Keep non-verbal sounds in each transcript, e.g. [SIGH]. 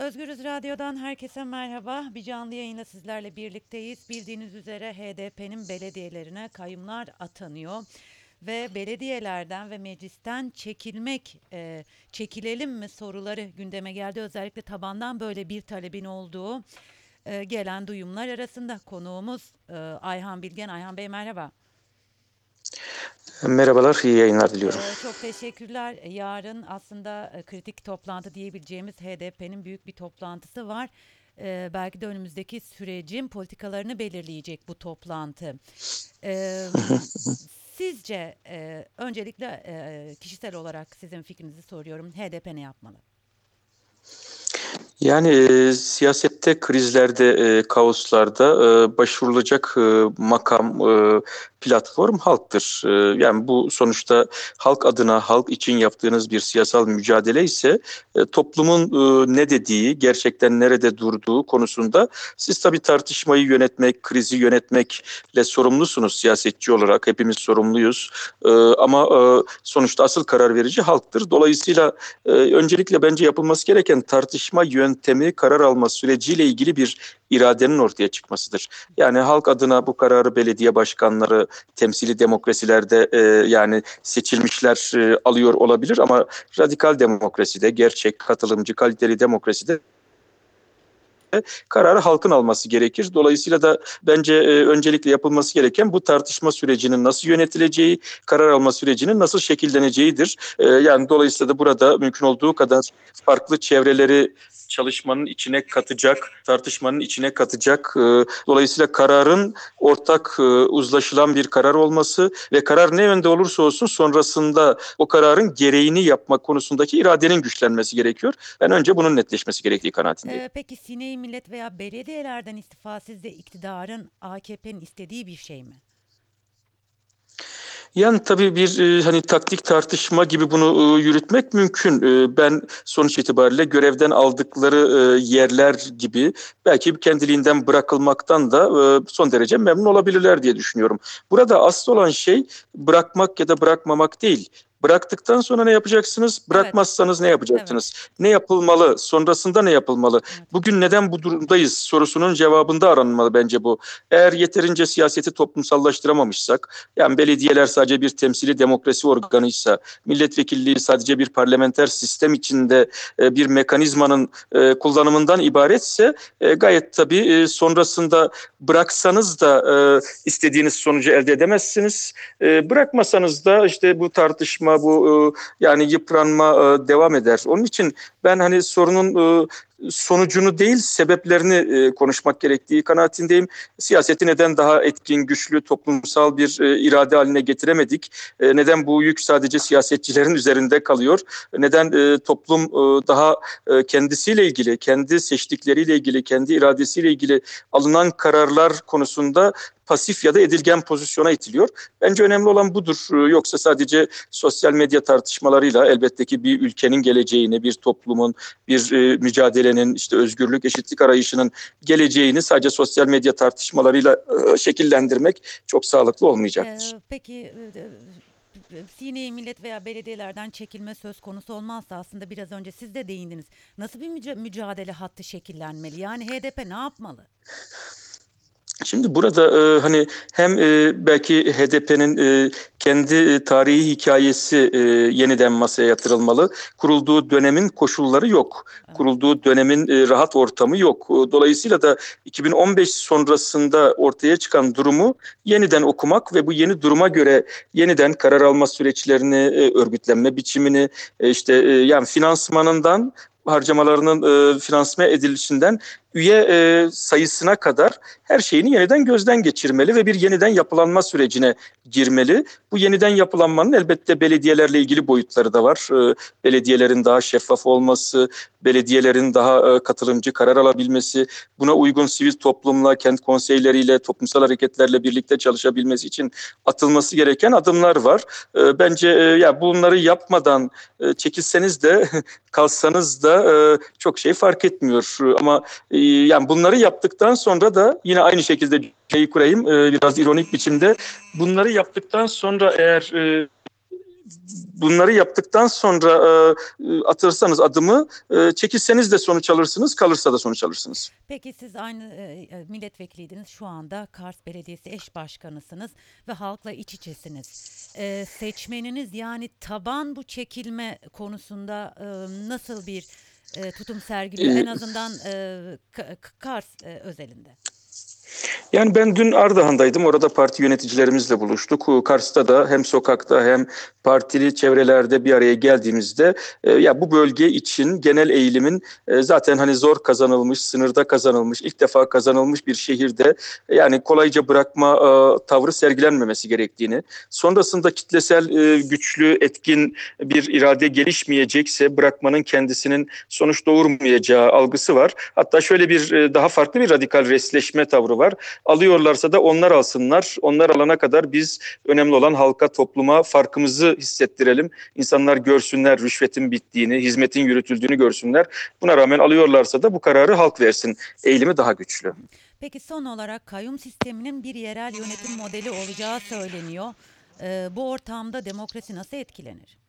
Özgürüz Radyo'dan herkese merhaba. Bir canlı yayınla sizlerle birlikteyiz. Bildiğiniz üzere HDP'nin belediyelerine kayyumlar atanıyor. Ve belediyelerden ve meclisten çekilmek, e, çekilelim mi soruları gündeme geldi. Özellikle tabandan böyle bir talebin olduğu e, gelen duyumlar arasında konuğumuz e, Ayhan Bilgen. Ayhan Bey merhaba. Merhabalar, iyi yayınlar diliyorum. Ee, çok teşekkürler. Yarın aslında e, kritik toplantı diyebileceğimiz HDP'nin büyük bir toplantısı var. Ee, belki de önümüzdeki sürecin politikalarını belirleyecek bu toplantı. Ee, [LAUGHS] sizce e, öncelikle e, kişisel olarak sizin fikrinizi soruyorum. HDP ne yapmalı? Yani e, siyasette, krizlerde, e, kaoslarda e, başvurulacak e, makam, e, platform halktır. E, yani bu sonuçta halk adına, halk için yaptığınız bir siyasal mücadele ise e, toplumun e, ne dediği, gerçekten nerede durduğu konusunda siz tabii tartışmayı yönetmek, krizi yönetmekle sorumlusunuz siyasetçi olarak. Hepimiz sorumluyuz. E, ama e, sonuçta asıl karar verici halktır. Dolayısıyla e, öncelikle bence yapılması gereken tartışma yöntemi, karar alma süreciyle ilgili bir iradenin ortaya çıkmasıdır. Yani halk adına bu kararı belediye başkanları, temsili demokrasilerde e, yani seçilmişler e, alıyor olabilir ama radikal demokraside, gerçek, katılımcı, kaliteli demokraside kararı halkın alması gerekir. Dolayısıyla da bence e, öncelikle yapılması gereken bu tartışma sürecinin nasıl yönetileceği, karar alma sürecinin nasıl şekilleneceğidir. E, yani dolayısıyla da burada mümkün olduğu kadar farklı çevreleri çalışmanın içine katacak, tartışmanın içine katacak. E, dolayısıyla kararın ortak e, uzlaşılan bir karar olması ve karar ne yönde olursa olsun sonrasında o kararın gereğini yapma konusundaki iradenin güçlenmesi gerekiyor. Ben önce bunun netleşmesi gerektiği kanaatindeyim. Ee, peki sineği millet veya belediyelerden istifa sizce iktidarın AKP'nin istediği bir şey mi? Yani tabii bir e, hani taktik tartışma gibi bunu e, yürütmek mümkün. E, ben sonuç itibariyle görevden aldıkları yerler gibi belki kendiliğinden bırakılmaktan da son derece memnun olabilirler diye düşünüyorum. Burada asıl olan şey bırakmak ya da bırakmamak değil. Bıraktıktan sonra ne yapacaksınız? Bırakmazsanız ne yapacaksınız? Ne yapılmalı? Sonrasında ne yapılmalı? Evet. Bugün neden bu durumdayız sorusunun cevabında aranmalı bence bu. Eğer yeterince siyaseti toplumsallaştıramamışsak, yani belediyeler sadece bir temsili demokrasi organıysa, milletvekilliği sadece bir parlamenter sistem içinde e, bir mekanizmanın e, kullanımından ibaretse e, gayet tabii sonrasında bıraksanız da istediğiniz sonucu elde edemezsiniz. Bırakmasanız da işte bu tartışma, bu e, yani yıpranma e, devam eder. Onun için ben hani sorunun e, sonucunu değil sebeplerini e, konuşmak gerektiği kanaatindeyim. Siyaseti neden daha etkin, güçlü, toplumsal bir e, irade haline getiremedik? Neden bu yük sadece siyasetçilerin üzerinde kalıyor? Neden toplum daha kendisiyle ilgili, kendi seçtikleriyle ilgili, kendi iradesiyle ilgili alınan kararlar konusunda pasif ya da edilgen pozisyona itiliyor. Bence önemli olan budur. Yoksa sadece sosyal medya tartışmalarıyla elbette ki bir ülkenin geleceğini, bir toplumun, bir e, mücadelenin, işte özgürlük, eşitlik arayışının geleceğini sadece sosyal medya tartışmalarıyla e, şekillendirmek çok sağlıklı olmayacaktır. Ee, peki e, e, millet veya belediyelerden çekilme söz konusu olmazsa aslında biraz önce siz de değindiniz. Nasıl bir müca- mücadele hattı şekillenmeli? Yani HDP ne yapmalı? Şimdi burada e, hani hem e, belki HDP'nin e, kendi e, tarihi hikayesi e, yeniden masaya yatırılmalı. Kurulduğu dönemin koşulları yok. Kurulduğu dönemin e, rahat ortamı yok. E, Dolayısıyla da 2015 sonrasında ortaya çıkan durumu yeniden okumak ve bu yeni duruma göre yeniden karar alma süreçlerini, e, örgütlenme biçimini, e, işte e, yani finansmanından harcamalarının e, finansman edilişinden üye e, sayısına kadar her şeyini yeniden gözden geçirmeli ve bir yeniden yapılanma sürecine girmeli. Bu yeniden yapılanmanın elbette belediyelerle ilgili boyutları da var. E, belediyelerin daha şeffaf olması, belediyelerin daha e, katılımcı karar alabilmesi, buna uygun sivil toplumla, kent konseyleriyle, toplumsal hareketlerle birlikte çalışabilmesi için atılması gereken adımlar var. E, bence e, ya bunları yapmadan e, çekilseniz de [LAUGHS] kalsanız da e, çok şey fark etmiyor. Ama e, yani bunları yaptıktan sonra da yine aynı şekilde şeyi kurayım e, biraz ironik biçimde. Bunları yaptıktan sonra eğer e, bunları yaptıktan sonra e, atırsanız adımı e, çekilseniz de sonuç alırsınız, kalırsa da sonuç alırsınız. Peki siz aynı e, e, milletvekiliydiniz. Şu anda Kars Belediyesi eş başkanısınız ve halkla iç içesiniz. E, seçmeniniz yani taban bu çekilme konusunda e, nasıl bir e, tutum sergiliyor? Ee, En azından e, Kars e, özelinde. Yani ben dün Ardahan'daydım. Orada parti yöneticilerimizle buluştuk. Kars'ta da hem sokakta hem partili çevrelerde bir araya geldiğimizde e, ya bu bölge için genel eğilimin e, zaten hani zor kazanılmış, sınırda kazanılmış, ilk defa kazanılmış bir şehirde e, yani kolayca bırakma e, tavrı sergilenmemesi gerektiğini, sonrasında kitlesel e, güçlü, etkin bir irade gelişmeyecekse bırakmanın kendisinin sonuç doğurmayacağı algısı var. Hatta şöyle bir e, daha farklı bir radikal resleşme tavrı var. Alıyorlarsa da onlar alsınlar. Onlar alana kadar biz önemli olan halka, topluma farkımızı hissettirelim. İnsanlar görsünler rüşvetin bittiğini, hizmetin yürütüldüğünü görsünler. Buna rağmen alıyorlarsa da bu kararı halk versin. Eğilimi daha güçlü. Peki son olarak kayyum sisteminin bir yerel yönetim modeli olacağı söyleniyor. E, bu ortamda demokrasi nasıl etkilenir?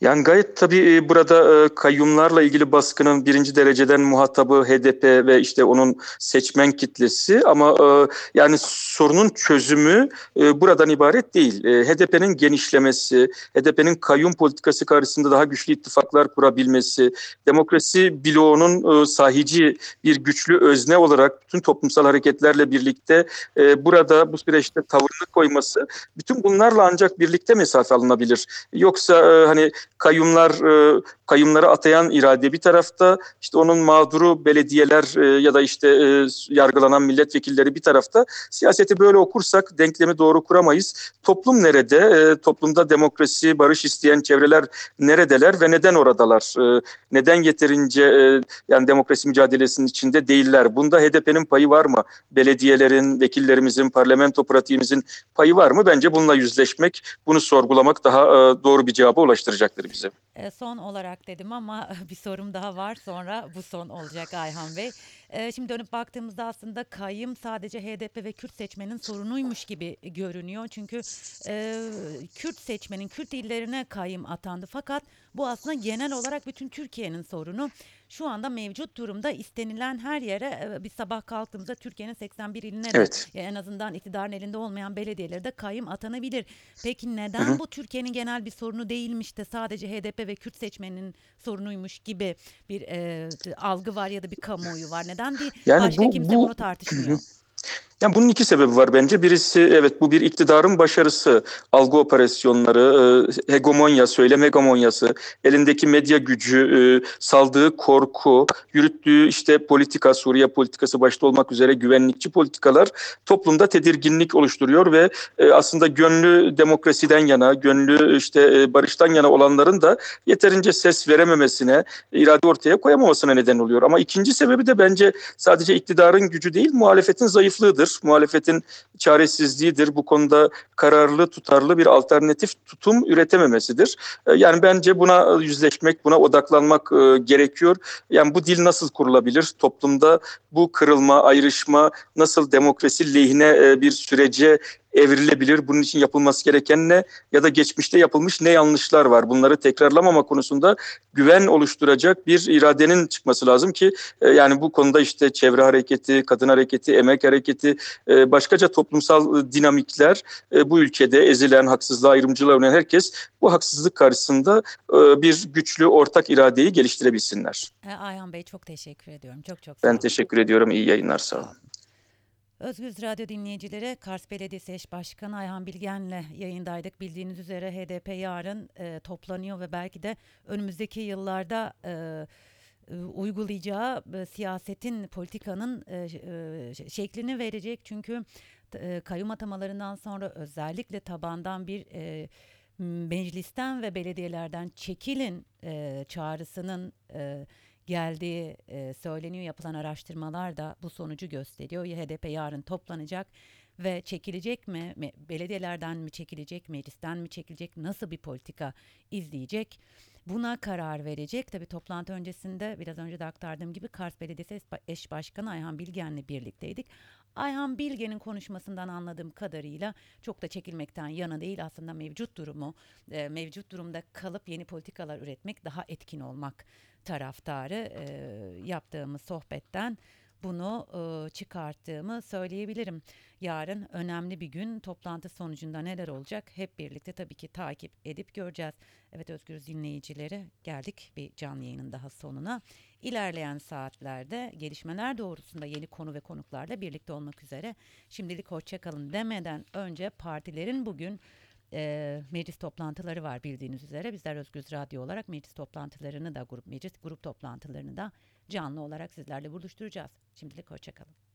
Yani gayet tabii e, burada e, kayyumlarla ilgili baskının birinci dereceden muhatabı HDP ve işte onun seçmen kitlesi ama e, yani sorunun çözümü buradan ibaret değil. HDP'nin genişlemesi, HDP'nin kayyum politikası karşısında daha güçlü ittifaklar kurabilmesi, demokrasi bloğunun sahici bir güçlü özne olarak bütün toplumsal hareketlerle birlikte burada bu süreçte tavırını koyması, bütün bunlarla ancak birlikte mesafe alınabilir. Yoksa hani kayyumlar e, kayyumları atayan irade bir tarafta işte onun mağduru belediyeler e, ya da işte e, yargılanan milletvekilleri bir tarafta siyaseti böyle okursak denklemi doğru kuramayız. Toplum nerede? E, toplumda demokrasi, barış isteyen çevreler neredeler ve neden oradalar? E, neden yeterince e, yani demokrasi mücadelesinin içinde değiller? Bunda HDP'nin payı var mı? Belediyelerin, vekillerimizin, parlamento pratiğimizin payı var mı? Bence bununla yüzleşmek, bunu sorgulamak daha e, doğru bir cevaba ulaştıracaktır bize. E, son olarak dedim ama [LAUGHS] bir sorum daha var sonra bu son olacak Ayhan Bey. E, şimdi dönüp baktığımızda aslında kayyım sadece HDP ve Kürt seçmenin sorunuymuş gibi görünüyor. Çünkü e, Kürt seçmenin Kürt illerine kayyım atandı fakat bu aslında genel olarak bütün Türkiye'nin sorunu. Şu anda mevcut durumda istenilen her yere e, bir sabah kalktığımızda Türkiye'nin 81 iline de Evet. ya en azından iktidarın elinde olmayan belediyelerde kayyım atanabilir. Peki neden Hı hı. bu Türkiye'nin genel bir sorunu değilmiş de sadece HDP ve Kürt seçmeninin sorunuymuş gibi bir e, algı var ya da bir kamuoyu var? Neden bir Yani başka bu- kimse bu- bunu tartışmıyor? [LAUGHS] Yani bunun iki sebebi var bence. Birisi evet bu bir iktidarın başarısı, algı operasyonları, e, hegemonya, söylem hegemonyası, elindeki medya gücü, e, saldığı korku, yürüttüğü işte politika, Suriye politikası başta olmak üzere güvenlikçi politikalar toplumda tedirginlik oluşturuyor ve e, aslında gönlü demokrasiden yana, gönlü işte barıştan yana olanların da yeterince ses verememesine, irade ortaya koyamamasına neden oluyor. Ama ikinci sebebi de bence sadece iktidarın gücü değil, muhalefetin zayıflığıdır. Muhalefetin çaresizliğidir. Bu konuda kararlı, tutarlı bir alternatif tutum üretememesidir. E, Yani bence buna yüzleşmek, buna odaklanmak e, gerekiyor. Yani bu dil nasıl kurulabilir? Toplumda bu kırılma, ayrışma nasıl demokrasi lehine e, bir sürece evrilebilir? Bunun için yapılması gereken ne? Ya da geçmişte yapılmış ne yanlışlar var? Bunları tekrarlamama konusunda güven oluşturacak bir iradenin çıkması lazım ki e, yani bu konuda işte çevre hareketi, kadın hareketi, emek hareketi, e, başkaca toplumsal e, dinamikler e, bu ülkede ezilen, haksızlığa, ayrımcılığa uğrayan herkes bu haksızlık karşısında e, bir güçlü ortak iradeyi geliştirebilsinler. E, Ayhan Bey çok teşekkür ediyorum. Çok çok sağ Ben olun. teşekkür ediyorum. İyi yayınlar. Sağ olun. Özgüz Radyo dinleyicileri Kars Belediyesi Eş Başkanı Ayhan Bilgen'le yayındaydık. Bildiğiniz üzere HDP yarın e, toplanıyor ve belki de önümüzdeki yıllarda e, e, uygulayacağı e, siyasetin, politikanın e, şeklini verecek. Çünkü kayyum atamalarından sonra özellikle tabandan bir meclisten ve belediyelerden çekilin çağrısının geldiği e, söyleniyor. Yapılan araştırmalar da bu sonucu gösteriyor. HDP yarın toplanacak ve çekilecek mi? Belediyelerden mi çekilecek, meclisten mi çekilecek? Nasıl bir politika izleyecek? Buna karar verecek. Tabii toplantı öncesinde biraz önce de aktardığım gibi Kars Belediyesi Eş Başkanı Ayhan Bilgen'le birlikteydik. Ayhan Bilge'nin konuşmasından anladığım kadarıyla çok da çekilmekten yana değil aslında mevcut durumu, e, mevcut durumda kalıp yeni politikalar üretmek daha etkin olmak taraftarı e, yaptığımız sohbetten bunu e, çıkarttığımı söyleyebilirim. Yarın önemli bir gün toplantı sonucunda neler olacak hep birlikte tabii ki takip edip göreceğiz. Evet Özgür dinleyicileri geldik bir canlı yayının daha sonuna. İlerleyen saatlerde gelişmeler doğrusunda yeni konu ve konuklarla birlikte olmak üzere. Şimdilik hoşçakalın demeden önce partilerin bugün e, meclis toplantıları var bildiğiniz üzere. Bizler Özgür Radyo olarak meclis toplantılarını da grup meclis grup toplantılarını da canlı olarak sizlerle buluşturacağız. Şimdilik hoşçakalın.